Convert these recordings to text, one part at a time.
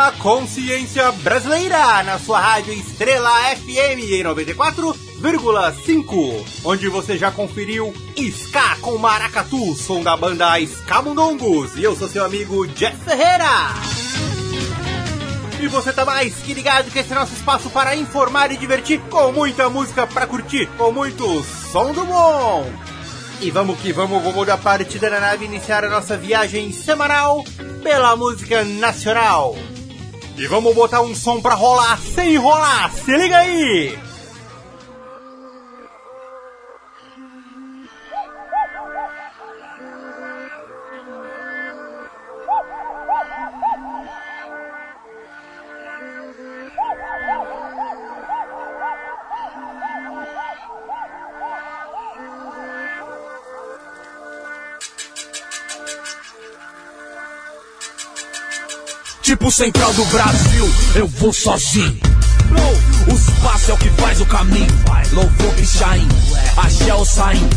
programa Consciência Brasileira na sua rádio Estrela FM em 94,5, onde você já conferiu Ska com Maracatu, som da banda Escamundongos. E eu sou seu amigo Jeff Ferreira. E você tá mais que ligado que esse é nosso espaço para informar e divertir com muita música para curtir, com muito som do bom. E vamos que vamos, vamos da partida da nave iniciar a nossa viagem semanal pela música nacional. E vamos botar um som pra rolar sem enrolar, se liga aí! Central do Brasil, eu vou sozinho. O espaço é o que faz o caminho. Louvor Pichain, axé o saim.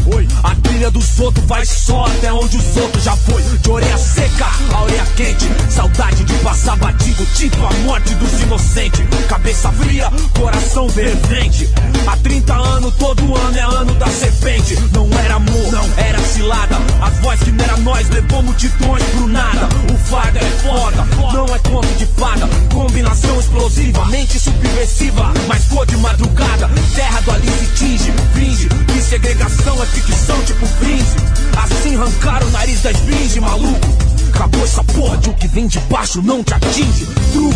A trilha dos outros vai só até onde os outros já foi. De orelha seca a orelha quente. Saudade de passar batido, tipo a morte dos inocentes. Cabeça fria, coração fervente. Há 30 anos, todo ano é ano da serpente. Não era amor, não era cilada. As vozes que não era nós levou multidões pro nada. O fardo é foda, não é conto de fada. Combinação explosiva, mente subversiva. Mas cor de madrugada, terra do Alice tinge, finge. Que segregação é ficção, tipo fringe. Assim arrancaram o nariz da esfinge, maluco. Acabou essa porra de o que vem de baixo não te atinge. Truco.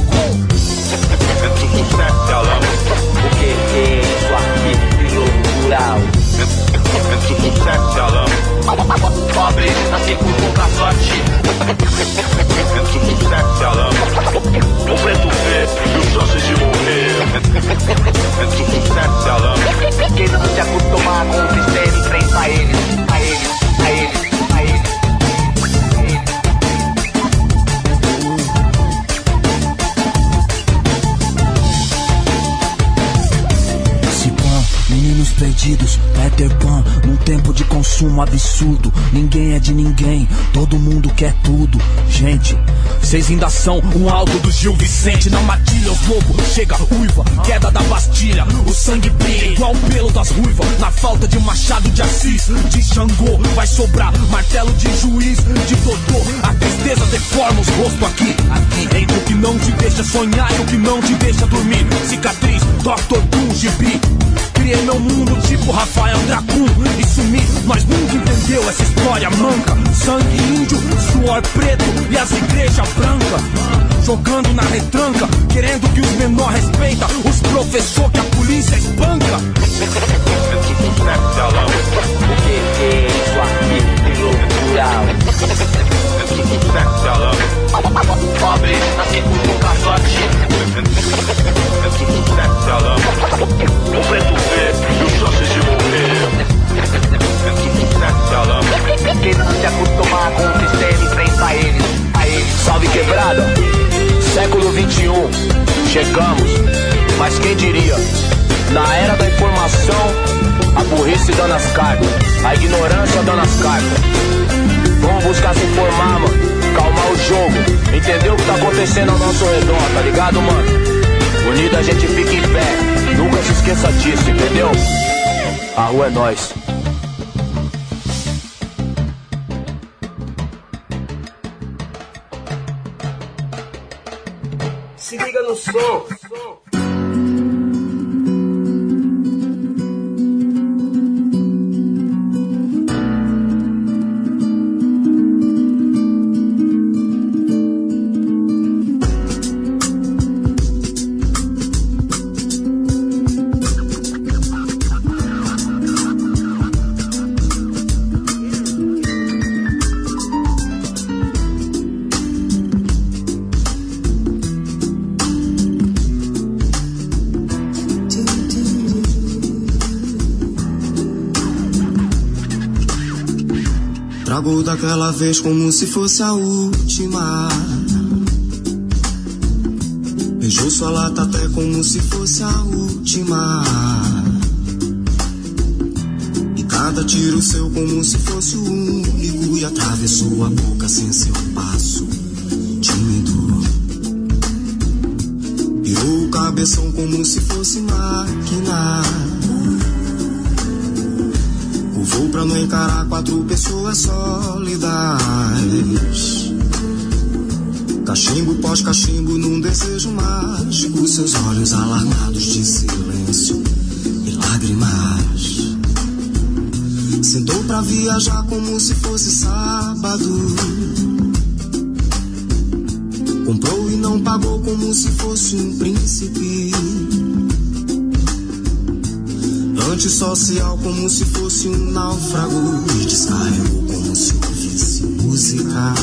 Entre o sucesso e a sorte. Entre o sucesso. O preto vê e de morrer. Quem não se acostumar com o sistema, enfrenta eles, a eles, a eles. É isso aqui? Jogo rural. consumo absurdo. Ninguém é de ninguém, todo mundo quer tudo. Gente, vocês ainda são um alto do Gil Vicente. Na matilha, os lobos chega uiva, queda da Bastilha. O sangue brilha igual o pelo das ruivas. Na falta de machado de Assis, de Xangô, vai sobrar martelo de juiz, de doutor. A tristeza deforma os rostos aqui, aqui. Entre o que não te deixa sonhar e o que não te deixa dormir. Cicatriz, Dr. Doom, gibi. Criei meu mundo tipo Rafael Dracun e sumi. Nós nunca entendeu essa história manca. Sangue índio, suor preto e as igrejas brancas. Jogando na retranca, querendo que os menores respeita os professores que a polícia espanca. O que é isso aqui? Loucura! Pobre, com um caçote. Um preto vê, eu só sei se morrer. Quem não se acostumar com o sistema enfrenta eles, a eles. Salve quebrada, século 21, chegamos, mas quem diria? Na era da informação, a burrice dando as cartas, a ignorância dando as cartas. Vamos buscar se informar, mano, calmar o jogo, entender o que tá acontecendo ao nosso redor, tá ligado, mano? Unido a gente fica em pé, nunca se esqueça disso, entendeu? A rua é nós. Se liga no som. Trago daquela vez como se fosse a última. Beijou sua lata até como se fosse a última. E cada tiro seu como se fosse o único. E atravessou a boca sem seu passo. Tímido. Virou o cabeção como se fosse máquina. Curvou pra não encarar quatro pessoas sólidas. Cachimbo pós cachimbo num desejo mágico. Seus olhos alarmados de silêncio e lágrimas. Sentou pra viajar como se fosse sábado. Comprou e não pagou como se fosse um príncipe. Antissocial como se fosse um náufrago. E descarregou como se ouvisse música.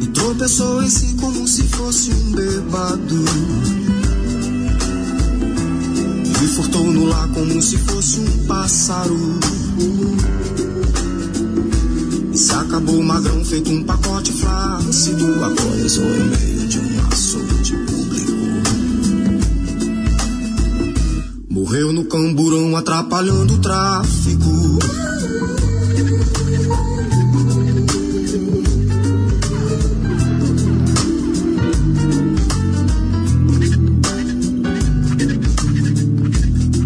E tropeçou em si como se fosse um bêbado. E furtou no lar como se fosse um pássaro. E se acabou magrão feito um pacote flácido. Agonizou no meio camburão atrapalhando o tráfico.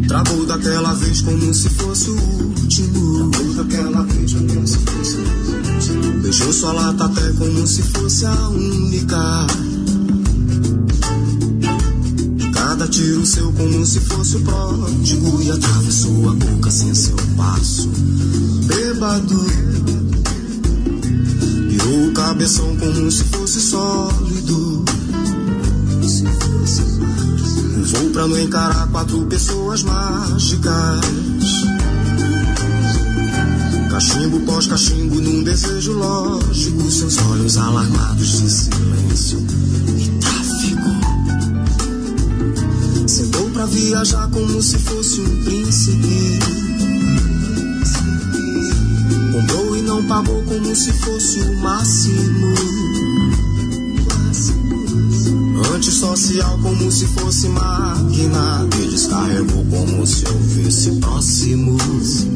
Travou daquela vez como se fosse o último. Travou daquela vez como se fosse o último. Beijou sua lata até como se fosse a única. Cada tiro seu como se fosse o pródigo E atravessou a boca sem seu passo. Bêbado. Virou o cabeção como se fosse sólido. Voo pra não encarar quatro pessoas mágicas. Cachimbo pós cachimbo num desejo lógico. Seus olhos alarmados de silêncio Sentou pra viajar como se fosse um príncipe. Comprou e não pagou como se fosse o máximo. Antissocial como se fosse máquina que descarregou como se ouvisse próximos.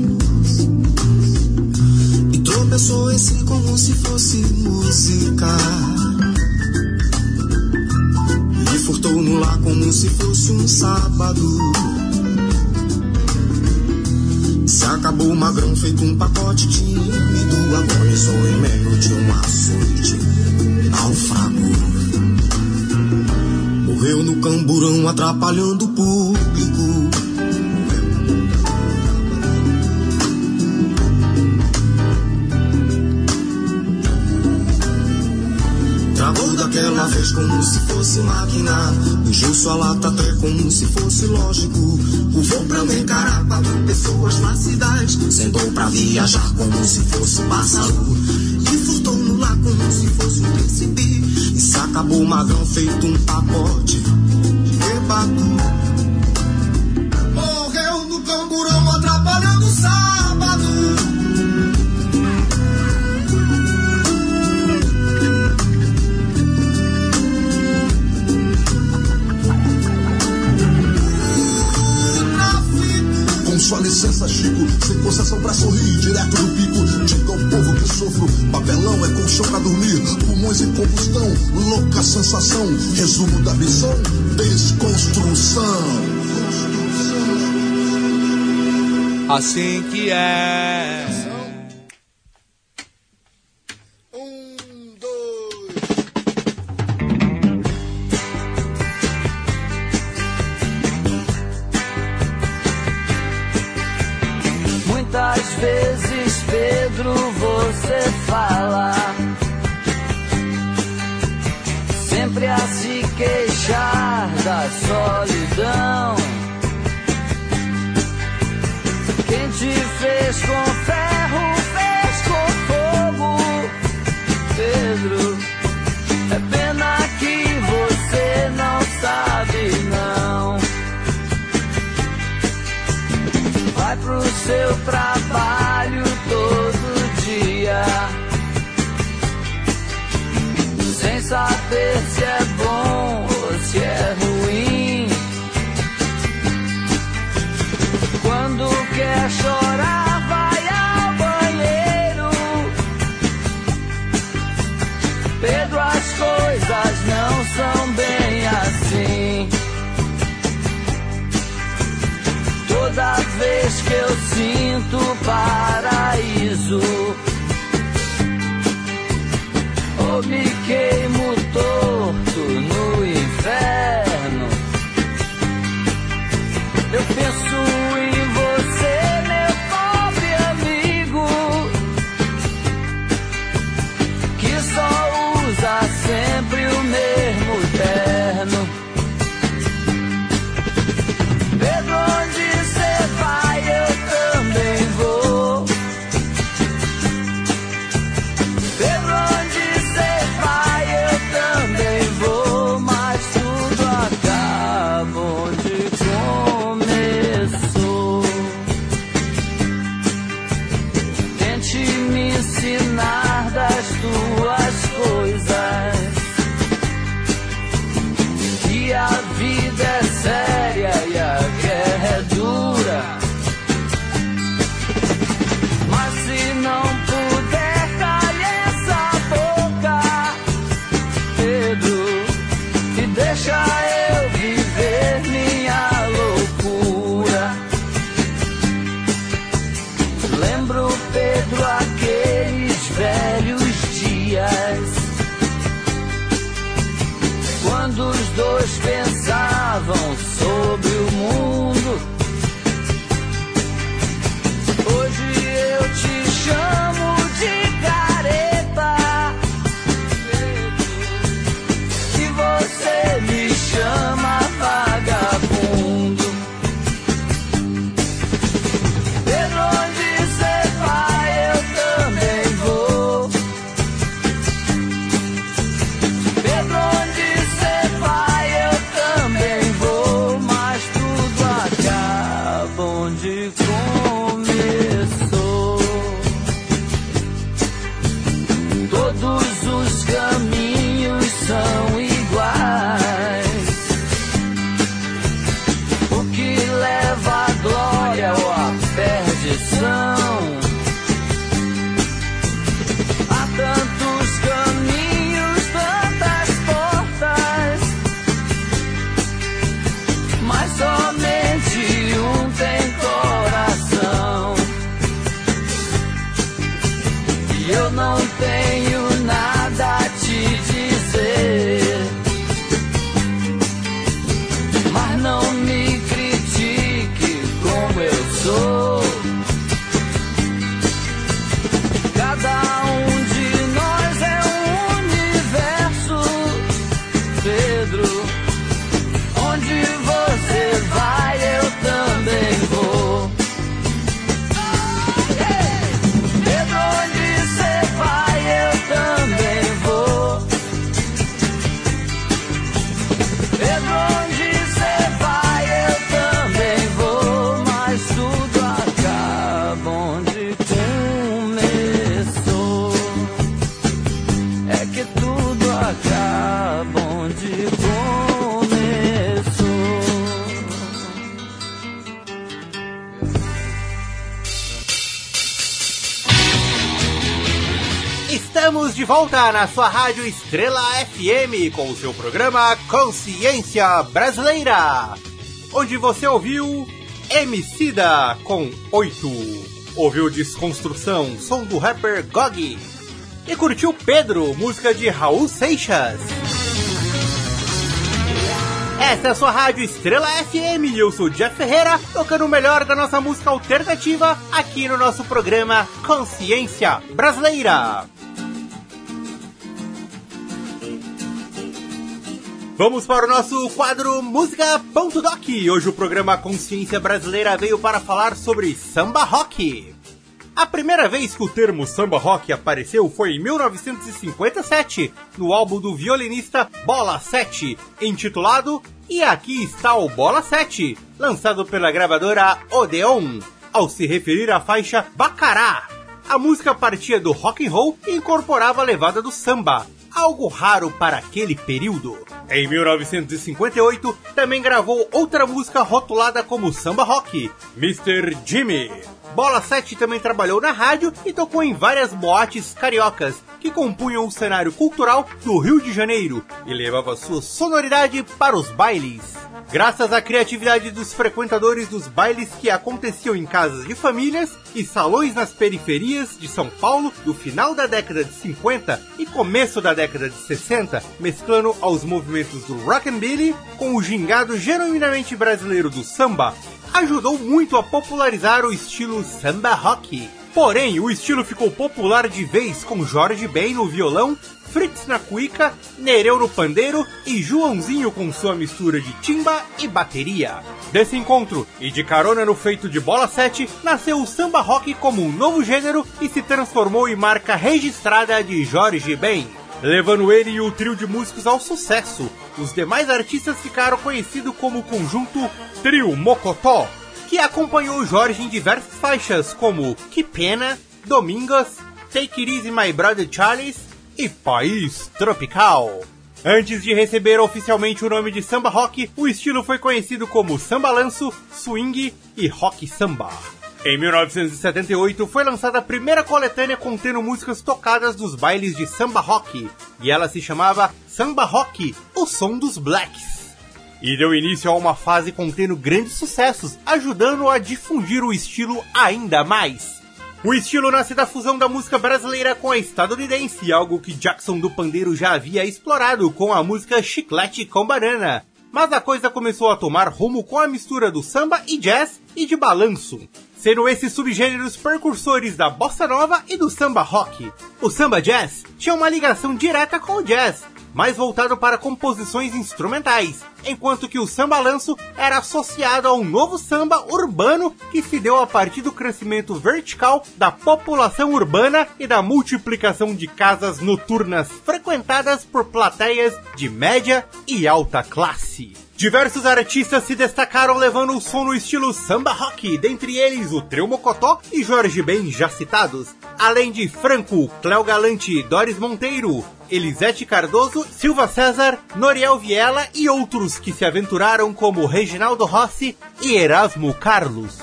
E tropeçou em si como se fosse música. Furtou no lar como se fosse um sábado. Se acabou magrão feito um pacote tímido, agonizou em meio de um açoite, naufragou. Morreu no camburão atrapalhando o público. Como se fosse máquina. Fugiu sua lata até como se fosse lógico. O voo pra me encarar quatro pessoas na cidade. Sentou pra viajar como se fosse pássaro. E furtou no lar como se fosse um príncipe. E se acabou magrão feito um pacote de sua licença, Chico, sem concessão pra sorrir, direto do pico. Diga ao povo que sofro, papelão é colchão pra dormir, pulmões em combustão, louca sensação. Resumo da missão: desconstrução. Assim que é. Paraíso, quando os dois pensavam sobre volta na sua rádio Estrela FM com o seu programa Consciência Brasileira, onde você ouviu Emicida com 8, ouviu Desconstrução, som do rapper Gog, e curtiu Pedro, música de Raul Seixas. Essa é a sua rádio Estrela FM eu sou Jeff Ferreira, tocando o melhor da nossa música alternativa aqui no nosso programa Consciência Brasileira. Vamos para o nosso quadro Música.doc. Hoje o programa Consciência Brasileira veio para falar sobre samba rock. A primeira vez que o termo samba rock apareceu foi em 1957, no álbum do violinista Bola 7, intitulado E Aqui Está o Bola 7, lançado pela gravadora Odeon, ao se referir à faixa Bacará. A música partia do rock and roll e incorporava a levada do samba, algo raro para aquele período. Em 1958, também gravou outra música rotulada como samba rock, Mr. Jimmy. Bola 7 também trabalhou na rádio e tocou em várias boates cariocas que compunham o cenário cultural do Rio de Janeiro e levava sua sonoridade para os bailes. Graças à criatividade dos frequentadores dos bailes que aconteciam em casas de famílias e salões nas periferias de São Paulo do final da década de 50 e começo da década de 60, mesclando aos movimentos do rockabilly com o gingado genuinamente brasileiro do samba, ajudou muito a popularizar o estilo samba rock. Porém, o estilo ficou popular de vez com Jorge Ben no violão, Fritz na cuíca, Nereu no pandeiro e Joãozinho com sua mistura de timba e bateria. Desse encontro, e de carona no feito de bola 7, nasceu o samba rock como um novo gênero e se transformou em marca registrada de Jorge Ben levando ele e o trio de músicos ao sucesso. Os demais artistas ficaram conhecidos como o conjunto Trio Mocotó, que acompanhou Jorge em diversas faixas como Que Pena, Domingos, Take It Easy My Brother Charles e País Tropical. Antes de receber oficialmente o nome de samba rock, o estilo foi conhecido como samba lanço, swing e rock samba. Em 1978 foi lançada a primeira coletânea contendo músicas tocadas dos bailes de samba rock, e ela se chamava Samba Rock, o som dos blacks. E deu início a uma fase contendo grandes sucessos, ajudando a difundir o estilo ainda mais. O estilo nasce da fusão da música brasileira com a estadunidense, algo que Jackson do Pandeiro já havia explorado com a música Chiclete com Banana. Mas a coisa começou a tomar rumo com a mistura do samba e jazz e de balanço, sendo esses subgêneros precursores da bossa nova e do samba rock. O samba jazz tinha uma ligação direta com o jazz, mais voltado para composições instrumentais, enquanto que o samba lanço era associado a um novo samba urbano que se deu a partir do crescimento vertical da população urbana e da multiplicação de casas noturnas frequentadas por plateias de média e alta classe. Diversos artistas se destacaram levando o som no estilo samba rock, dentre eles o Trio Mocotó e Jorge Ben já citados, além de Franco, Cléo Galante, Doris Monteiro, Elisete Cardoso, Silva César, Noriel Viela e outros que se aventuraram como Reginaldo Rossi e Erasmo Carlos.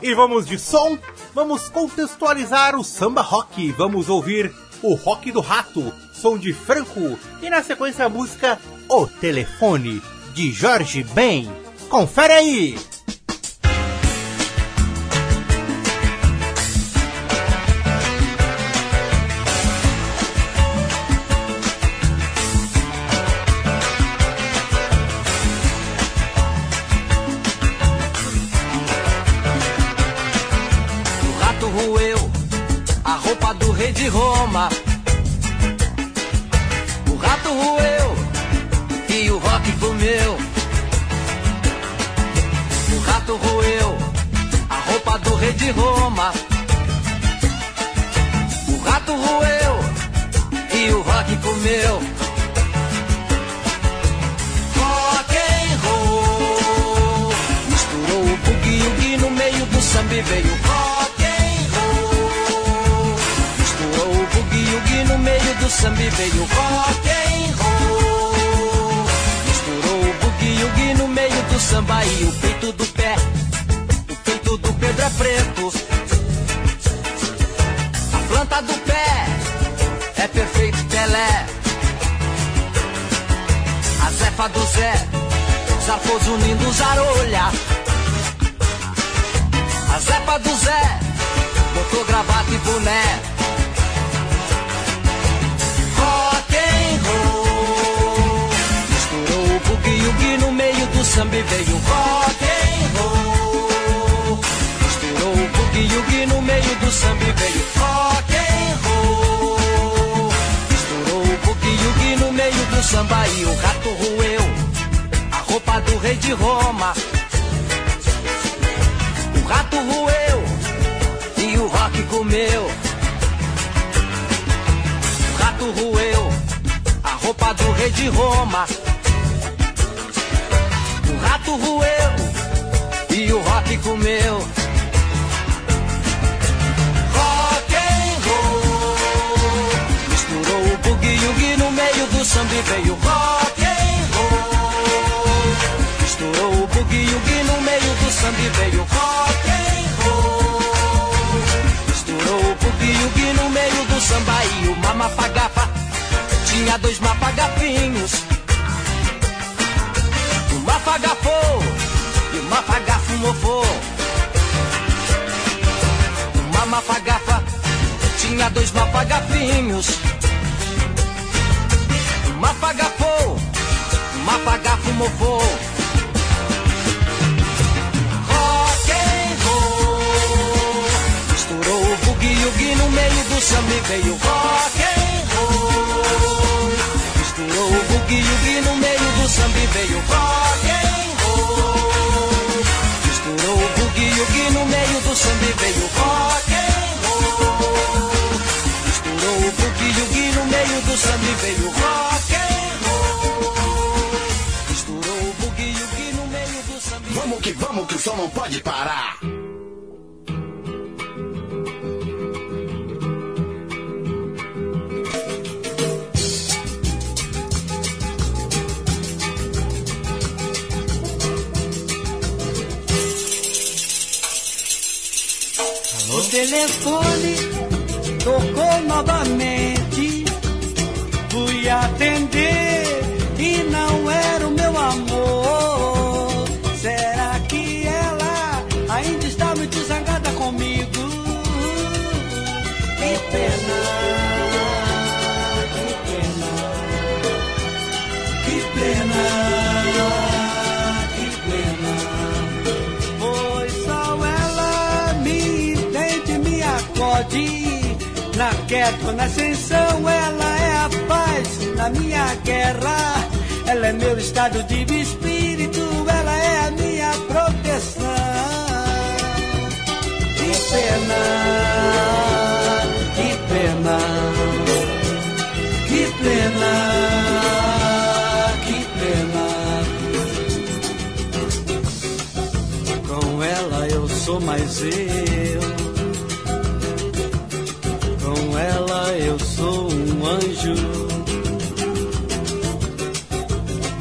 E vamos de som, vamos contextualizar o samba rock. Vamos ouvir o Rock do Rato, som de Franco. E na sequência a música O Telefone, de Jorge Ben. Confere aí! De Roma. O rato roeu e o rock comeu. O rato roeu a roupa do rei de Roma. O rato roeu e o rock comeu. Rock and woogie no meio do samba e veio rock and roll. Misturou o boogie no meio do samba e o peito do pé. O peito do Pedro é preto. A planta do pé é perfeito Pelé. A zefa do Zé, zarpou unindo os arolha. A zepa do Zé, botou gravata e boné. Do samba e veio rock and roll. Misturou o boogie woogie no meio do samba e veio rock and roll. Misturou o boogie woogie no meio do samba e o rato roeu a roupa do rei de Roma. O rato roeu e o rock comeu. O rato roeu a roupa do rei de Roma. E o rock comeu. Rock and roll misturou o woogie no meio do samba e veio rock and roll. Misturou o woogie no meio do samba e veio rock and roll. Misturou o woogie no meio do samba e o mamapagafa tinha dois mapagafinhos. Mafagafou e o mafagafo mofou. O mamapagafa tinha dois mafagafinhos. O mafagafou, o mafagafo mofou. Rock and roll misturou o woogie no meio do samba e veio rock and roll. Misturou o woogie no meio do samba veio rock and roll. Misturou o boogie woogie no meio do samba veio rock and roll. Misturou o boogie woogie no meio do samba veio rock and roll. Misturou o boogie woogie no meio do samba Vamos que vamos, que o som não pode parar. Telefone tocou novamente. Fui atender Queda, na ascensão, ela é a paz. Na minha guerra, ela é meu estado de espírito, ela é a minha proteção. Que pena, que pena, que pena, sou mais eu. Anjo.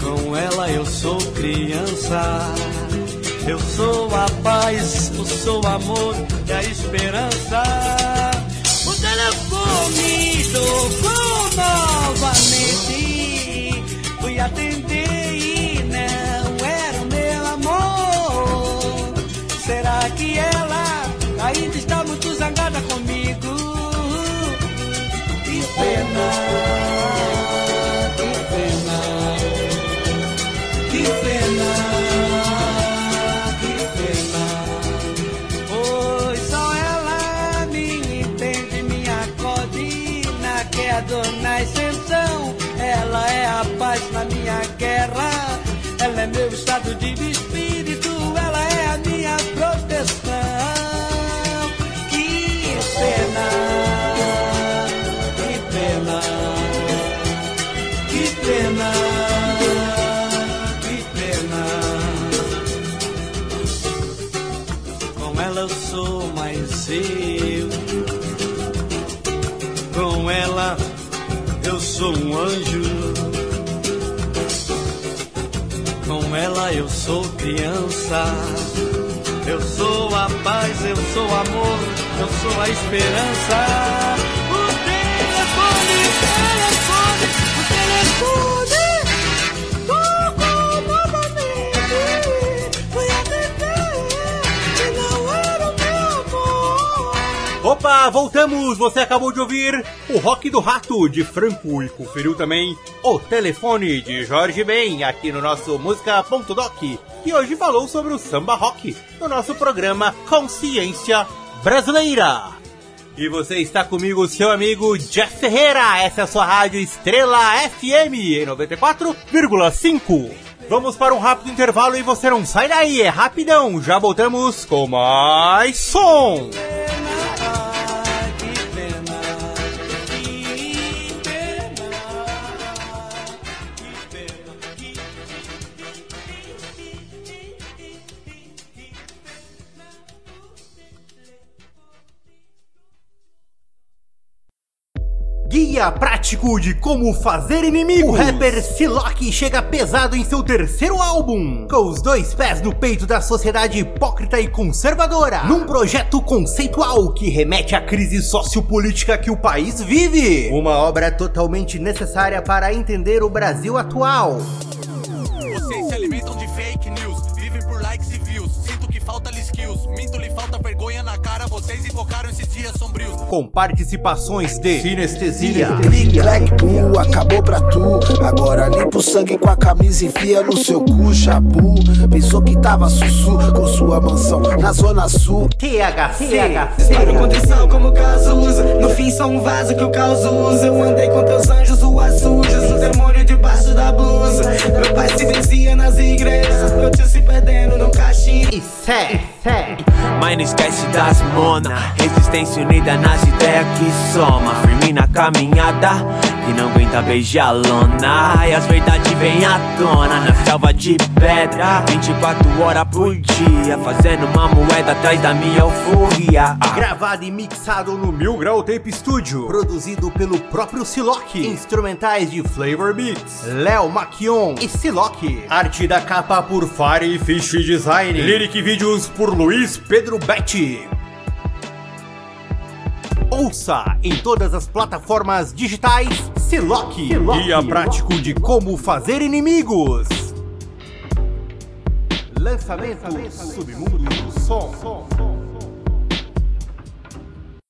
Com ela eu sou criança. Eu sou a paz, eu sou amor e a esperança. O telefone tocou novamente. Sou um anjo. Com ela eu sou criança. Eu sou a paz, eu sou amor, eu sou a esperança. O telefone, o telefone, o telefone. Tocou novamente. Fui atender e não era o meu amor. Opa, voltamos! Você acabou de ouvir o Rock do Rato de Franco e conferiu também o telefone de Jorge Ben aqui no nosso Música.doc, que hoje falou sobre o samba rock no nosso programa Consciência Brasileira. E você está comigo, seu amigo Jeff Ferreira. Essa é a sua rádio Estrela FM em 94,5. Vamos para um rápido intervalo e você não sai daí, é rapidão. Já voltamos com mais som. Prático de como fazer inimigos. O rapper Silock chega pesado em seu terceiro álbum, com os dois pés no peito da sociedade hipócrita e conservadora, num projeto conceitual que remete à crise sociopolítica que o país vive. Uma obra totalmente necessária para entender o Brasil atual. Vocês invocaram esses dias sombrios. Com participações de Sinestesia, Big Black Bull acabou pra tu. Agora limpa o sangue com a camisa e enfia no seu cu, chapu. Pensou que tava sussu com sua mansão na zona sul. THC, Para condição como caso usa No fim só um vaso que o caos usa Eu andei com teus anjos, ruas sujas O demônio debaixo da blusa Meu pai se vencia nas igrejas Meu tio se perdendo no caixinho e Sé, Sé. Mas não esquece das mona. Resistência unida nas ideias que soma. Firme na caminhada Que não aguenta beijar lona E as verdades vêm à tona Na selva de pedra 24 horas por dia Fazendo uma moeda atrás da minha euforia Ah. Gravado e mixado no Mil Grau Tape Studio. Produzido pelo próprio Silock. Instrumentais de Flavor Beats, Léo Maquion e Silock. Arte da capa por Fire Fish Design. Lyric Vídeos por Luiz Pedro Betti. Ouça em todas as plataformas digitais Silock. Guia prático de como fazer inimigos. Lançamento Submundo do Som.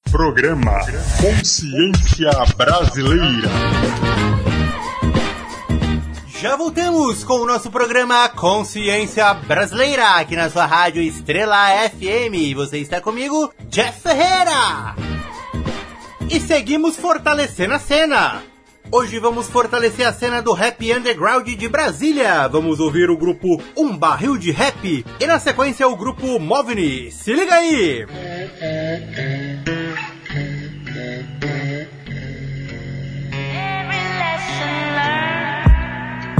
Programa Consciência Brasileira. Já voltamos com o nosso programa Consciência Brasileira, aqui na sua rádio Estrela FM. Você está comigo, Jeff Ferreira. E seguimos fortalecendo a cena. Hoje vamos fortalecer a cena do rap underground de Brasília. Vamos ouvir o grupo Um Barril de Rap e na sequência o grupo Movni. Se liga aí!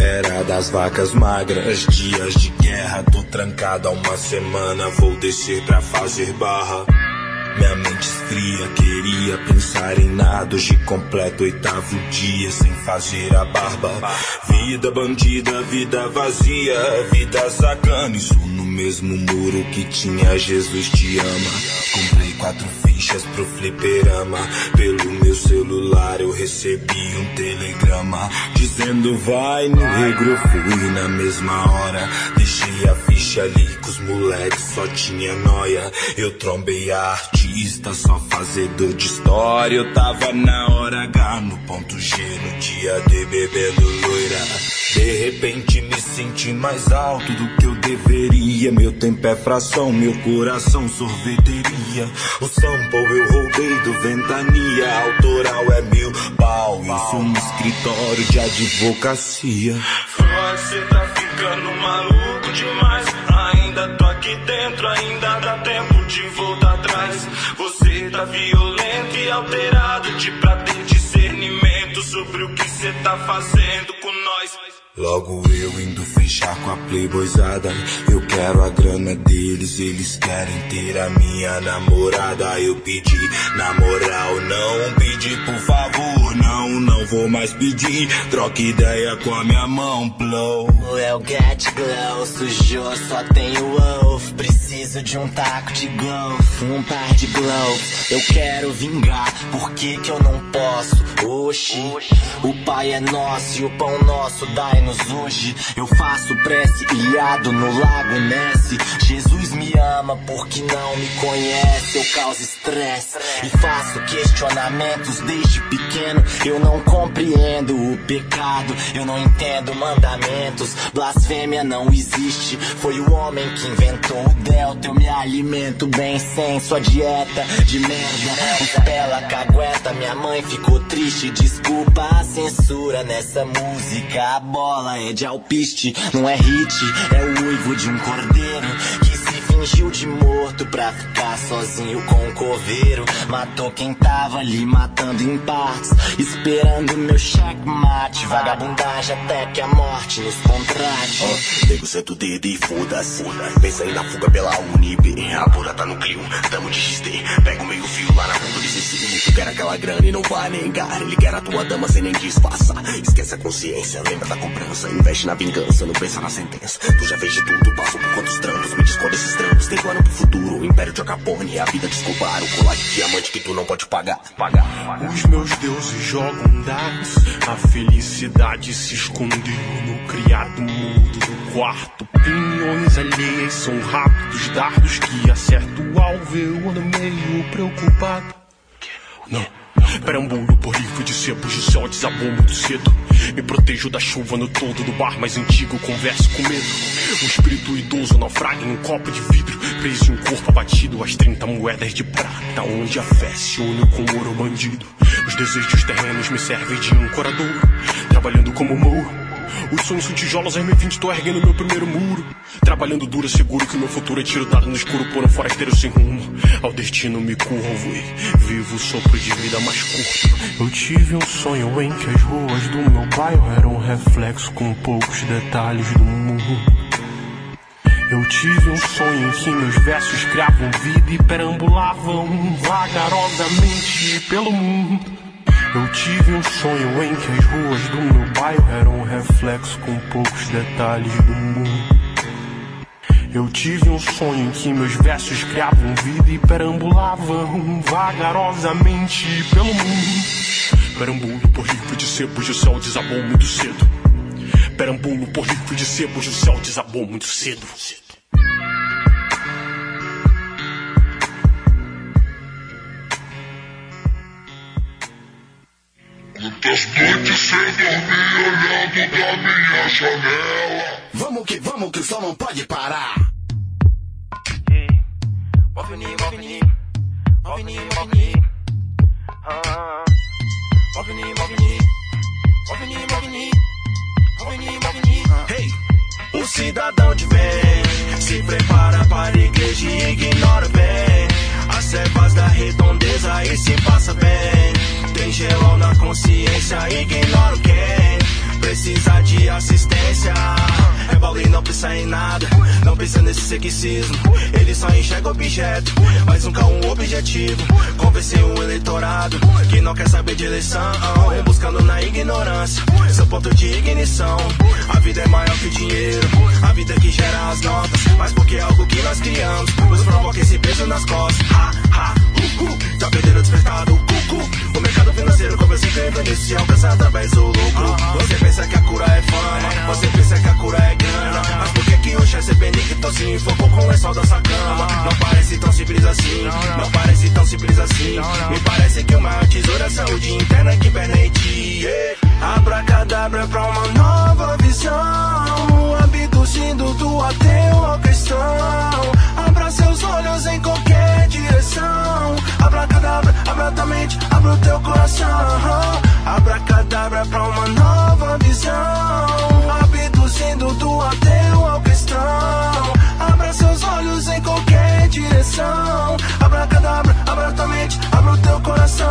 Era das vacas magras, dias de guerra. Tô trancado há uma semana, vou descer pra fazer barra. Minha mente esfria, queria pensar em nada. Hoje completo oitavo dia sem fazer a barba. Vida bandida, vida vazia, vida sacana. Isso no mesmo muro que tinha Jesus te ama. Comprei quatro fichas pro fliperama. Pelo meu celular eu recebi um telegrama dizendo vai no regro. Fui na mesma hora. Deixei a ficha ali com os moleques, só tinha noia. Eu trombei a artista, só fazedor de história. Eu tava na hora H, no ponto G, no dia D, bebendo loira. De repente me senti mais alto do que eu deveria. Meu tempo é fração, meu coração sorveteria. O sample eu roubei do Ventania, autoral é mil pau. Isso um escritório de advocacia. Você tá ficando maluco demais. Ainda tô aqui dentro, ainda dá tempo de voltar violento e alterado, de pra ter discernimento sobre o que cê tá fazendo com nós. Logo eu indo fechar com a playboyzada. Eu quero a grana deles, eles querem ter a minha namorada. Eu pedi na moral, não pedi por favor Não, não vou mais pedir, troca ideia com a minha mão, blow. Eu get glow, sujou, só tenho ovo Preciso de um taco de golfe, um par de gloves Eu quero vingar, por que que eu não posso? Oxi, o pai é nosso e o pão nosso dai-nos hoje. Eu faço prece ilhado no lago Nesse Jesus me ama porque não me conhece Eu causo estresse e faço questionamentos desde pequeno. Eu não compreendo o pecado, eu não entendo mandamentos. Blasfêmia não existe, foi o homem que inventou o delta. Eu me alimento bem sem sua dieta de merda. Pela cagueta, minha mãe ficou triste. Desculpa a censura nessa música A bola é de alpiste, não é hit É o uivo de um cordeiro fingiu de morto pra ficar sozinho com o coveiro Matou quem tava ali matando em partes Esperando meu checkmate Vagabundagem até que a morte nos contrate Nego, senta o dedo e foda-se. Pensa aí na fuga pela Unib. A porra tá no Clio, tamo de XT. Pega o meio fio lá na ponta do CC. Tu quer aquela grana e não vai negar. Ele quer a tua dama sem nem disfarçar. Esquece a consciência, lembra da cobrança. Investe na vingança, não pensa na sentença. Tu já fez de tudo, passou por quantos trampos. Me diz qual desses trampos tem plano pro futuro. O Império de Acapone, a vida de Escobar. O colar de diamante que tu não pode pagar. Pagar. pagar. Os meus deuses jogam dados. A felicidade se escondeu no criado mudo do quarto. Opiniões alheias são rápidos dardos que acertam o alvo. Eu ando meio preocupado. Não. Perambulo por livro de sebos, o céu desabou muito cedo. Me protejo da chuva no todo do bar mais antigo, converso com medo. Um espírito idoso naufraga em um copo de vidro, preso em um corpo abatido, as 30 moedas de prata, onde a fé se une com o ouro bandido. Os desejos terrenos me servem de ancoradouro, trabalhando como mouro. Os sonhos são tijolos, em 2020 tô erguendo meu primeiro muro. Trabalhando duro, seguro que meu futuro é tiro dado no escuro por um forasteiro sem rumo. Ao destino me curvo e vivo o sopro de vida mais curto. Eu tive um sonho em que as ruas do meu bairro eram um reflexo com poucos detalhes do mundo. Eu tive um sonho em que meus versos criavam vida e perambulavam vagarosamente pelo mundo. Eu tive um sonho em que as ruas do meu bairro eram um reflexo com poucos detalhes do mundo. Eu tive um sonho em que meus versos criavam vida e perambulavam vagarosamente pelo mundo. Perambulo por livro de sebos o céu desabou muito cedo. Perambulo por livro de sebos o céu desabou muito cedo. Quantas noites sem dormir olhando da minha janela? Vamos que vamos que o sol não pode parar. Ah. Hey, o cidadão de bem se prepara para a igreja e ignora bem as servas da redondeza e se passa bem. Tem gelão na consciência, ignora quem precisa de assistência. Rebelde não precisa pensa em nada, não pensa nesse ceticismo. Ele só enxerga objeto, mas nunca um objetivo. Convencer um eleitorado que não quer saber de eleição, buscando na ignorância seu ponto de ignição. A vida é maior que o dinheiro, a vida que gera as notas, mas porque é algo que nós criamos, nos provoca esse peso nas costas. Ha, ha, uh, uh, já perderam o despertado, O mercado financeiro convence quem se alcança através do lucro. Você pensa que a cura é fama, você pensa que a cura é grana, mas por que que é ser benigno se enfocou com o lençol da sua cama? Não parece tão simples assim, não parece tão simples assim. Me parece que o maior tesouro é a saúde interna que permite. Yeah. Abracadabra pra uma nova visão, abduzindo do ateu ao cristão. Abra seus olhos em qualquer direção. Abracadabra, abra tua mente, abra o teu coração. Abracadabra pra uma nova visão, abduzindo do ateu ao cristão. Abra seus olhos em qualquer direção. Abracadabra, abra tua mente, abra o teu coração.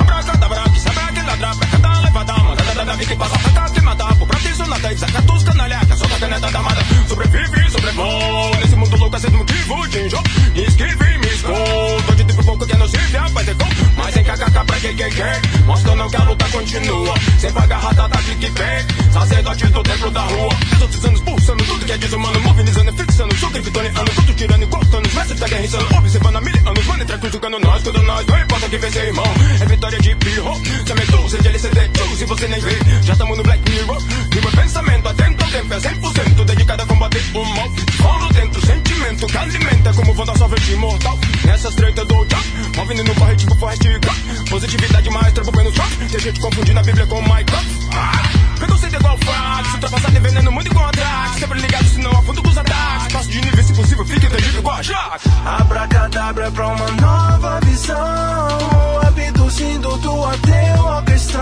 Abracadabra, que sabe aquele ladrão, pra cada levada, mandada da vida que passa pra matar. Por pratismo na teia, saca tus canalha, que a sua caneta da amada. Sobrevive, sobrevoa, nesse mundo louco, sem motivo de enjoo. Esquive, me escuta, de tipo pouco que é nocivo, a é com. Mas em kkk pra quem quer quer, mostrando que a luta continua. Sem pagar ratata, clique pé, sacerdote do templo da rua. Os anos pulsando, tudo que é desumano, mobilizando, fixando, subcriptoniano, tudo tirando e cortando. Mestre tá guerreando, observando a mil anos, mano, entra criticando nós, tudo nós, não importa que vencer, irmão. É vitória de pirro, se medusa de LCD, se você nem vê, já tamo no Black Mirror. E meu pensamento atento ao tempo é 100% dedicado a combater o mal. Falo dentro, sentimento que alimenta como vou dar sorvete imortal. Nessas tretas do jack, movendo no corre tipo Forrest Gump. Positividade mais, trampo no choque. Tem gente confundindo a Bíblia com Minecraft. Ah, preconceito igual fax, ultrapassado veneno muito igual atraque. Sempre ligado, senão afundo com os ataques. Passo de nível se possível, fique terrível igual a Jax. Abracadabra pra uma nova visão, abduzindo do ateu ao cristão.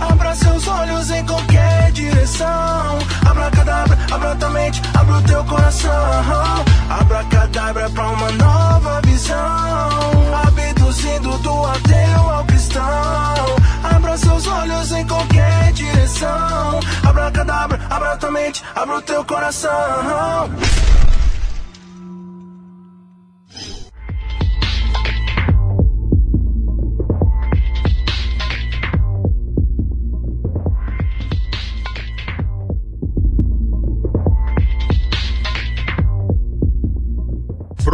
Abra seus olhos em qualquer direção. Abracadabra, abra tua mente, abra o teu coração. Abracadabra pra uma nova visão, abduzindo do ateu ao cristão. Abra seus olhos em qualquer direção. Abracadabra, abra tua mente, abra o teu coração.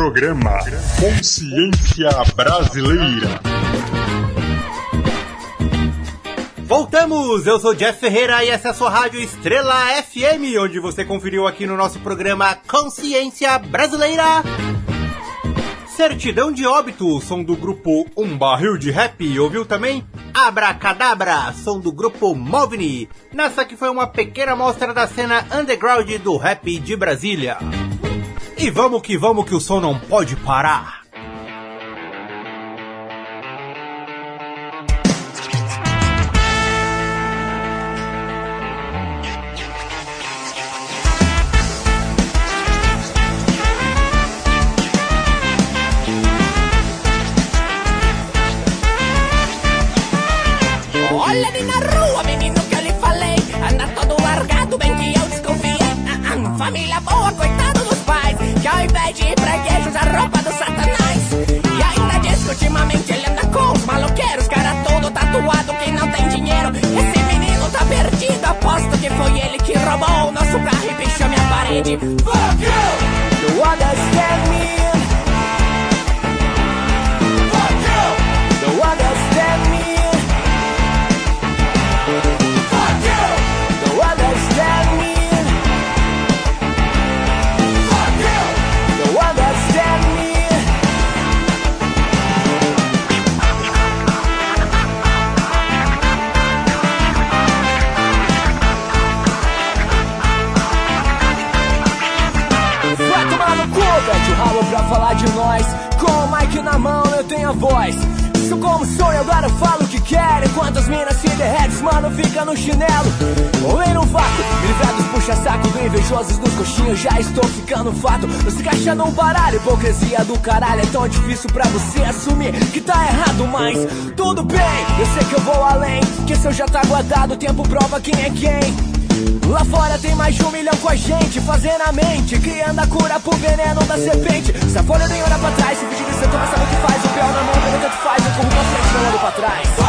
Programa Consciência Brasileira. Voltamos! Eu sou Jeff Ferreira e essa é a sua rádio Estrela FM, onde você conferiu aqui no nosso programa Consciência Brasileira. Certidão de óbito, som do grupo Um Barril de Rap, ouviu também? Abracadabra, som do grupo Movni. Nessa que foi uma pequena amostra da cena underground do rap de Brasília. E vamos que vamos que o som não pode parar. Que ao invés de ir pra igreja, usa roupa do satanás. E ainda diz que ultimamente ele anda com os maloqueiros. Cara todo tatuado que não tem dinheiro. Esse menino tá perdido, aposto que foi ele que roubou o nosso carro e pichou minha parede. Fuck you! You understand na mão eu tenho a voz. Sou como sonho, agora eu falo o que quero. Enquanto as minas se derretem, mano, fica no chinelo. Ou no vácuo, me puxa-saco do invejosos dos coxinhos. Já estou ficando fato. Não se encaixa num baralho, hipocrisia do caralho. É tão difícil pra você assumir que tá errado, mas tudo bem. Eu sei que eu vou além. Que se eu já tá guardado, o tempo prova quem é quem. Lá fora tem mais de um milhão com a gente, fazendo a mente, criando a cura pro veneno da serpente. Se a folha nem olha pra trás, se 在。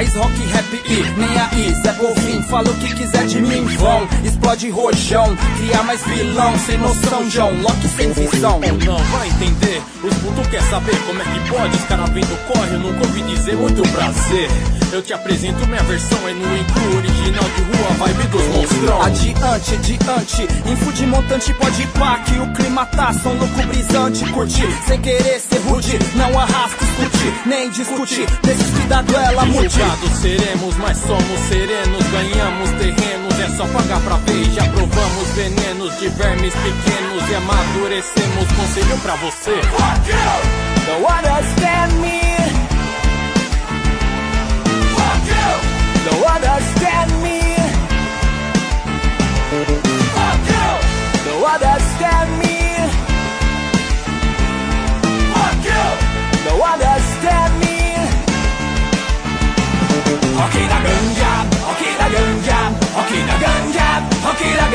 Raiz rock, rap e nem aí, Zé Bovim, fala o que quiser de mim, vão, explode rojão, cria mais vilão, sem noção, João, Loki sem visão. Ou não, vai entender, os putos quer saber como é que pode, os cara vendo corre, eu nunca ouvi dizer muito prazer. Eu te apresento minha versão, é no inclu original de rua, vibe dos monstrão. Adiante, adiante, info de montante pode pá que o clima tá som louco brisante, curtir, sem querer ser rude, não arrasta, escute, nem discute, deixa os cuidado ela mude. Julgados seremos, mas somos serenos, ganhamos terrenos, é só pagar pra ver, já provamos venenos de vermes pequenos e amadurecemos, conselho pra você. Fuck you! Don't understand me. Hockey, the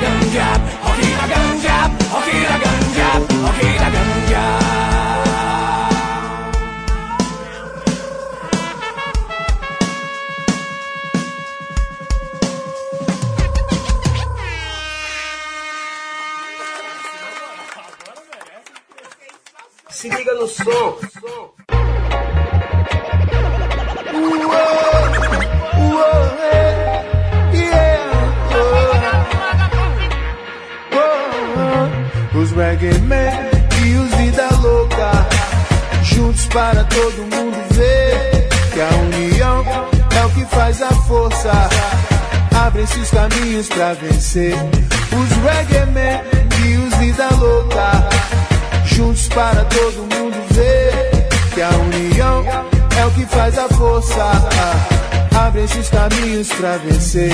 gun jab, hockey, the gun jab, hockey, the gun jab, hockey, the gun jab. No som. Os reggae man e os vida louca Juntos para todo mundo ver Que a união é o que faz a força Abrem-se os caminhos pra vencer Os reggae man e os vida louca Juntos para todo mundo ver Que a união é o que faz a força. Abrem-se os caminhos pra vencer.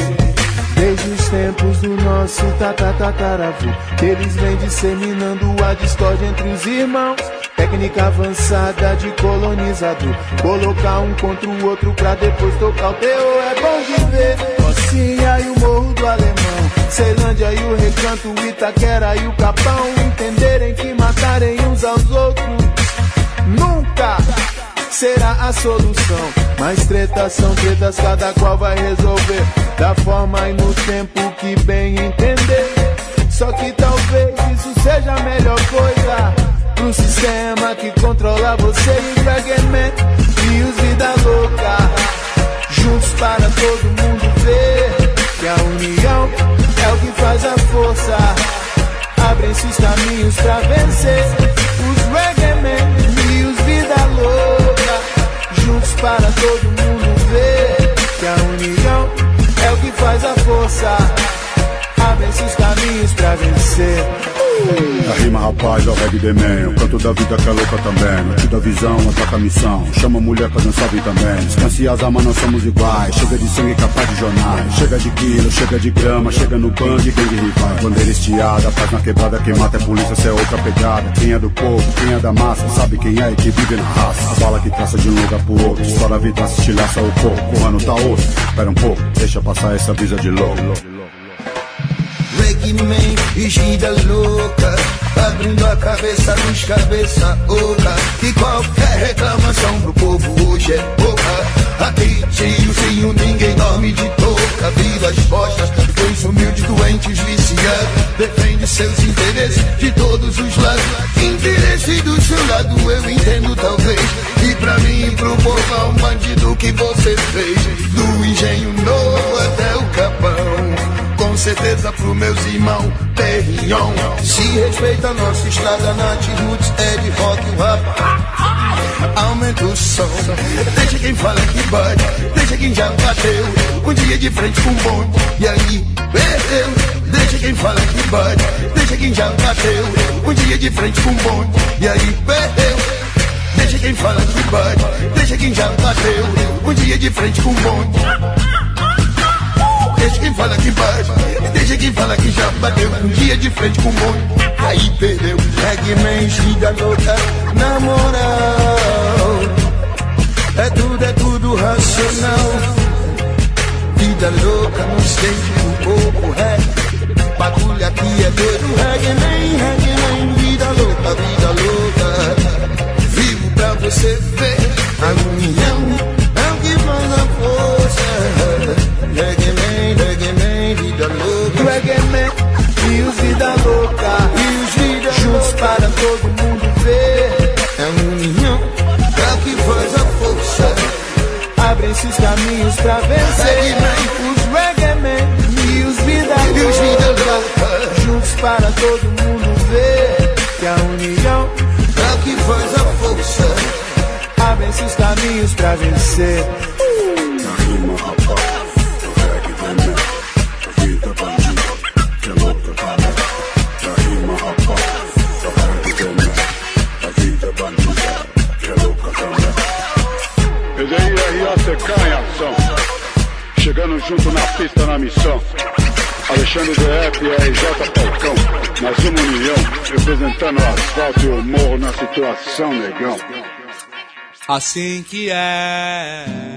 Desde os tempos do nosso tatatataravô Eles vêm disseminando a discórdia entre os irmãos. Técnica avançada de colonizador. Colocar um contra o outro pra depois tocar o terror É bom viver. Rocinha e o Morro do Alemão Ceilândia e o Recanto, Itaquera e o Capão Entenderem que matarem uns aos outros Nunca será a solução. Mas tretas são tretas, cada qual vai resolver da forma e no tempo que bem entender. Só que talvez isso seja a melhor coisa pro sistema que controla você e o Reggae Man e os vida louca. Juntos para todo mundo ver que a união é o que faz a força. Abrem-se os caminhos pra vencer os Reggae Man e os vida louca. Juntos para todo mundo ver que a união é o que faz a força. Abrem-se os caminhos pra vencer. A rima, rapaz, é o reggae de man. O canto da vida que é louca também. Não te dá visão, ataca a missão. Chama a mulher pra dançar bem também. Descanse as almas, nós somos iguais. Chega de sangue capaz de jornais. Chega de quilo, chega de grama. Chega no bang, gangue rival. Bandeira estiada, paz na quebrada. Quem mata é polícia, cê é outra pegada. Quem é do povo, quem é da massa. Sabe quem é e que vive na raça. A bala que traça de um lugar pro outro. Estoura a vida, se estilhaça o corpo. Correndo tá osso. Espera um pouco, deixa passar essa visa de louco. Reggae Man e gira louca Abrindo a cabeça dos cabeça oca. E qualquer reclamação pro povo hoje é pouca. Aqui, tiozinho, ninguém dorme de touca. Vidas postas, dois humildes doentes viciados. Defende seus interesses de todos os lados. Interesse do seu lado eu entendo talvez. E pra mim pro povo é um bandido que você fez. Do engenho novo até o capão certeza pro meus irmãos Perignon. Se respeita a nossa estrada na roots é de rock e rap Aumenta o som, deixa quem fala que bate Deixa quem já bateu, um dia de frente com um bonde E aí, perdeu. Deixa quem fala que bate, deixa quem já bateu. Um dia de frente com um bonde E aí, perdeu. Deixa quem fala que bate, deixa quem já bateu. Um dia de frente com um bonde Deixa quem fala que bate, deixa quem fala que já bateu um dia de frente com o mundo, aí perdeu. Reggae vida louca, na moral. É tudo, é tudo racional. Vida louca, não sei um pouco ré. Bagulho aqui é doido, reggae man, reggae vida louca, vida louca. Vivo pra você ver a união, é o que faz a força. Reggae man, reggae man, vida louca. Reggae man e os vida louca. E os vida juntos para todo mundo ver. É a união, o que faz a força. Abrem-se os caminhos pra vencer. Os reggae man e os vida louca. E os vida louca. Juntos para todo mundo ver. Que a união é o que faz a força. Abrem-se os caminhos pra vencer. Na junto na pista na missão. Alexandre DF e RJ Falcão. Mais uma união, representando o asfalto e o morro na situação, negão. Assim que é.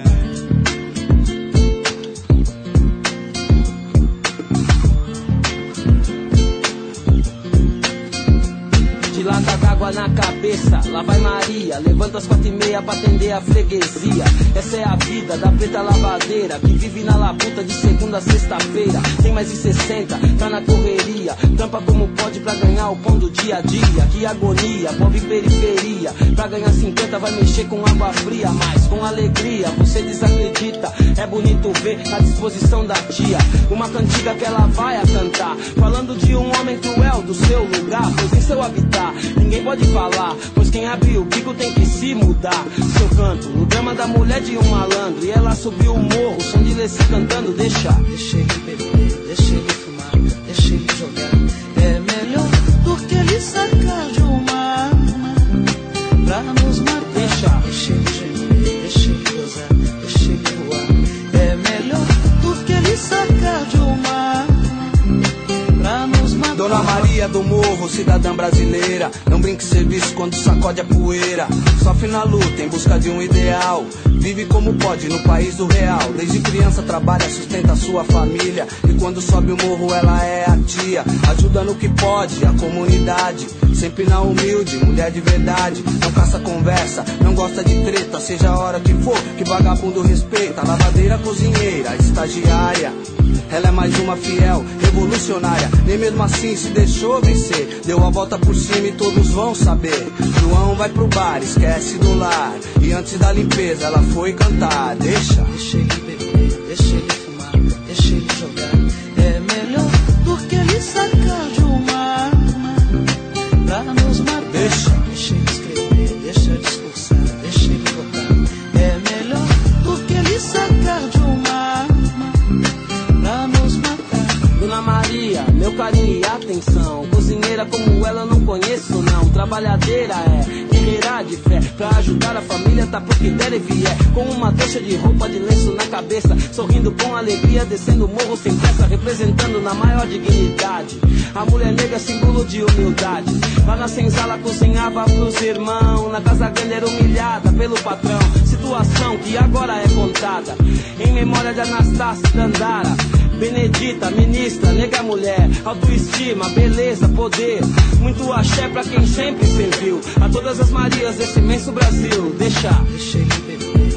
De lata d'água na cabeça. Lá vai Maria, levanta às quatro e meia pra atender a freguesia. Essa é a vida da preta lavadeira que vive na labuta de segunda a sexta-feira. Tem mais de 60, tá na correria. Tampa como pode pra ganhar o pão do dia a dia. Que agonia, pobre periferia. Pra ganhar 50 vai mexer com água fria, mas com alegria você desacredita. É bonito ver na disposição da tia. Uma cantiga que ela vai a cantar. Falando de um homem cruel do seu lugar, pois em seu habitat ninguém pode falar. Pois quem abre o bico tem que se mudar. Seu canto, no drama da mulher de um malandro. E ela subiu o morro, som de Leci cantando, deixa. Deixa ele beber, deixa ele Maria do Morro, cidadã brasileira. Não brinque serviço quando sacode a poeira. Sofre na luta em busca de um ideal. Vive como pode no país do real. Desde criança trabalha, sustenta sua família. E quando sobe o morro, ela é a tia. Ajuda no que pode, a comunidade. Sempre na humilde, mulher de verdade. Não caça conversa, não gosta de treta. Seja a hora que for, que vagabundo respeita. Lavadeira, cozinheira, estagiária. Ela é mais uma fiel, revolucionária. Nem mesmo assim se deixou vencer. Deu a volta por cima e todos vão saber. João vai pro bar, esquece do lar. E antes da limpeza ela foi cantar. Deixa. Deixa ele beber, deixa ele Cozinheira como ela não conheço, não. Trabalhadeira é, guerreira de fé. Pra ajudar a família, tá pro que der e vier. Com uma trouxa de roupa de lenço na cabeça. Sorrindo com alegria, descendo o morro sem pressa. Representando na maior dignidade. A mulher negra, símbolo de humildade. Lá na senzala cozinhava pros irmãos. Na casa grande era humilhada pelo patrão. Situação que agora é contada. Em memória de Anastácia Dandara. Benedita, ministra, nega mulher, autoestima, beleza, poder. Muito axé pra quem sempre serviu. A todas as Marias desse imenso Brasil. Deixa, deixa ele beber,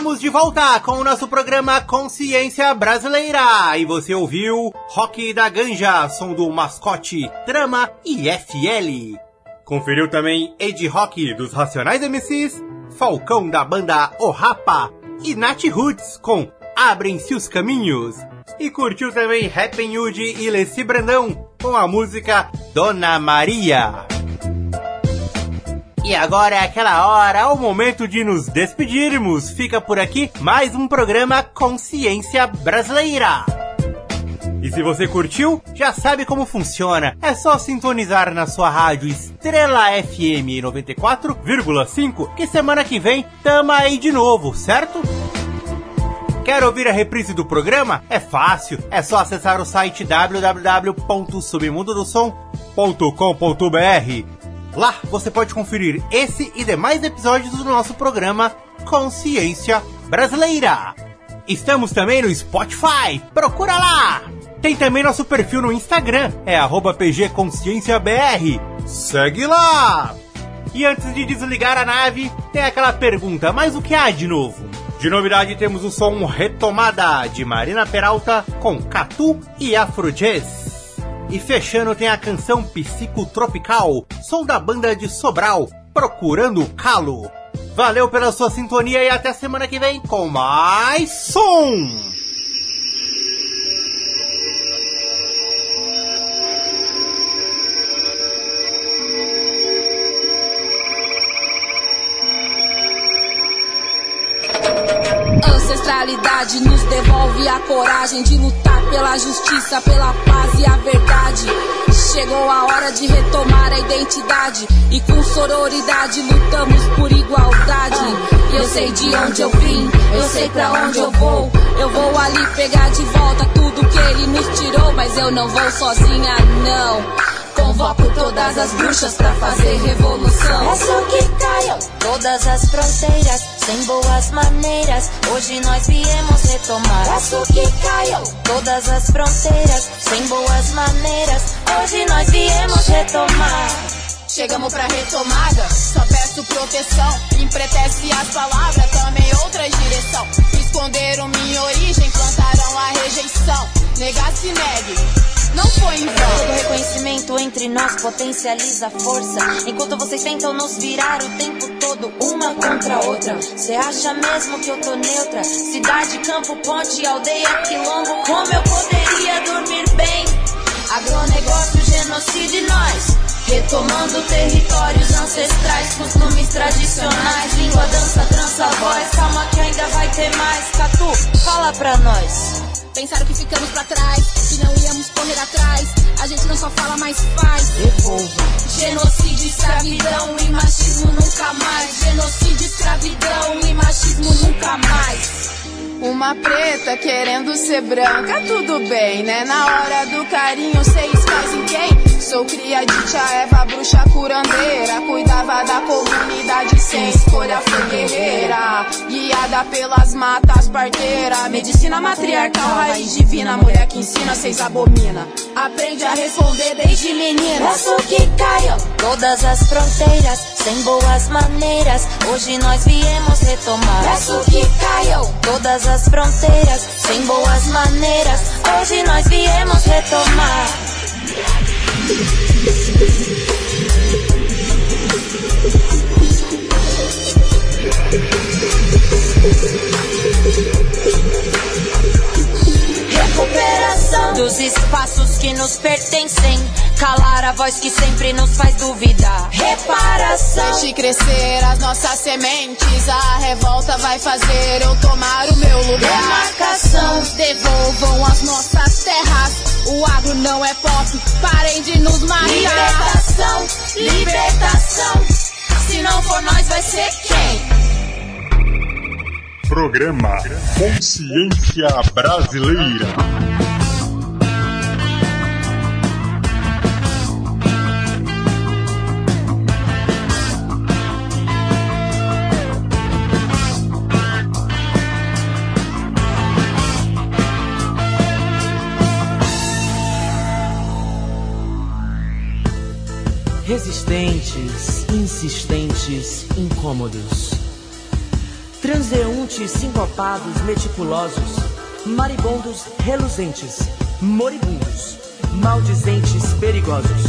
Estamos de volta com o nosso programa Consciência Brasileira. E você ouviu Rock da Ganja, som do mascote Trama e FL. Conferiu também Ed Rock dos Racionais MCs, Falcão da banda O Rapa e Nat Roots com Abrem-se os Caminhos. E curtiu também Happy Hood e Leci Brandão com a música Dona Maria. E agora é aquela hora, é o momento de nos despedirmos. Fica por aqui mais um programa Consciência Brasileira. E se você curtiu, já sabe como funciona. É só sintonizar na sua rádio Estrela FM 94,5 que semana que vem tamo aí de novo, certo? Quer ouvir a reprise do programa? É fácil, é só acessar o site www.submundodosom.com.br. Lá você pode conferir esse e demais episódios do nosso programa Consciência Brasileira. Estamos também no Spotify, procura lá! Tem também nosso perfil no Instagram, é pgconscienciabr. Segue lá! E antes de desligar a nave, tem aquela pergunta, mas o que há de novo? De novidade temos o som Retomada, de Marina Peralta, com Catu e Afrojazz. E fechando tem a canção Psicotropical, som da banda de Sobral, Procurando o Calo. Valeu pela sua sintonia e até semana que vem com mais som! Ancestralidade nos devolve a coragem de lutar pela justiça, pela paz e a verdade. Chegou a hora de retomar a identidade e com sororidade lutamos por igualdade. Eu sei de onde eu vim, eu sei pra onde eu vou. Eu vou ali pegar de volta tudo que ele nos tirou, mas eu não vou sozinha, não. Convoco todas as bruxas pra fazer revolução. Peço que caiam todas as fronteiras, sem boas maneiras. Hoje nós viemos retomar. Peço que caiam todas as fronteiras, sem boas maneiras. Hoje nós viemos retomar. Chegamos pra retomada, só peço proteção. Empretece as palavras, também outra direção. Esconderam minha origem, plantaram a rejeição. Negar se negue. Não foi em vão. Todo reconhecimento entre nós potencializa a força. Enquanto vocês tentam nos virar o tempo todo, uma contra a outra. Cê acha mesmo que eu tô neutra? Cidade, campo, ponte, aldeia, quilombo. Como eu poderia dormir bem? Agronegócio, genocídio e nós. Retomando territórios ancestrais, costumes tradicionais, língua, dança, trança, voz. Calma que ainda vai ter mais. Catu, fala pra nós. Pensaram que ficamos pra trás, que não íamos correr atrás. A gente não só fala, mas faz. Genocídio, escravidão e machismo nunca mais. Genocídio, escravidão e machismo nunca mais. Uma preta querendo ser branca, tudo bem, né? Na hora do carinho, seis pés em quem? Sou cria de tia Eva, bruxa curandeira. Cuidava da comunidade sem escolha, foi guerreira. Guiada pelas matas, parteira. Medicina matriarcal, raiz divina. Mulher que ensina, seis abomina. Aprende a responder desde menina. Peço que caiam todas as fronteiras, sem boas maneiras. Hoje nós viemos retomar. Peço que caiam todas as fronteiras, sem boas maneiras. Hoje nós viemos retomar. Dos espaços que nos pertencem. Calar a voz que sempre nos faz duvidar. Repara libertação. Deixe crescer as nossas sementes. A revolta vai fazer eu tomar o meu lugar. Demarcação. Devolvam as nossas terras. O agro não é pop. Parem de nos matar. Libertação, libertação. Se não for nós, vai ser quem? Programa Consciência Brasileira. Resistentes, insistentes, incômodos. Transeuntes, sincopados, meticulosos. Maribondos, reluzentes. Moribundos. Maldizentes, perigosos.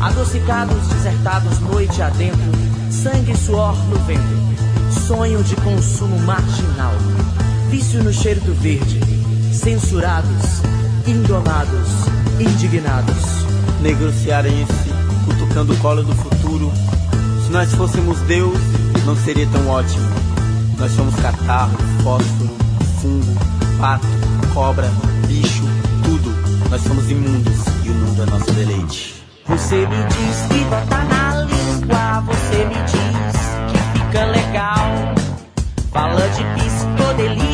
Adocicados, desertados, noite adentro. Sangue e suor no vento. Sonho de consumo marginal. Vício no cheiro do verde. Censurados, indomados, indignados. Negros cutucando o colo do futuro. Se nós fôssemos Deus, não seria tão ótimo. Nós somos catarro, fósforo, fungo, pato, cobra, bicho, tudo. Nós somos imundos e o mundo é nosso deleite. Você me diz que bota na língua, você me diz que fica legal. Fala de psicodelia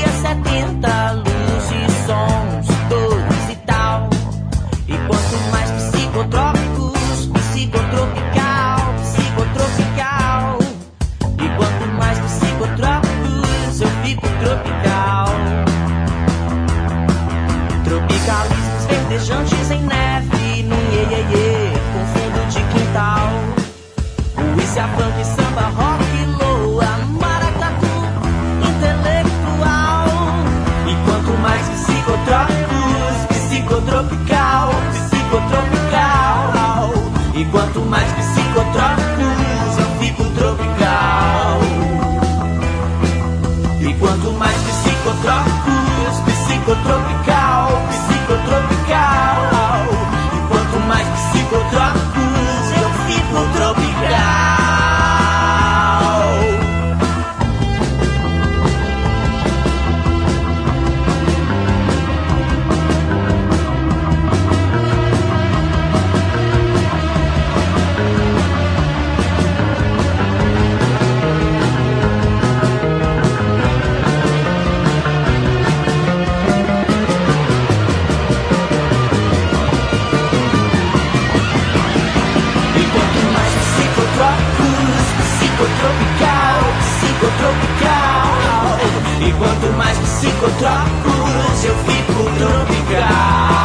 verdejantes em neve, num iê, com fundo de quintal. Polícia, samba, rock, loa, maracatu, intelectual. E quanto mais psicotrópicos, psicotropical, psicotropical. E quanto mais psicotrópicos, eu fico tropical. E quanto mais psicotrópicos, psicotropical, psicotropical. Psicotópicos eu fico tropical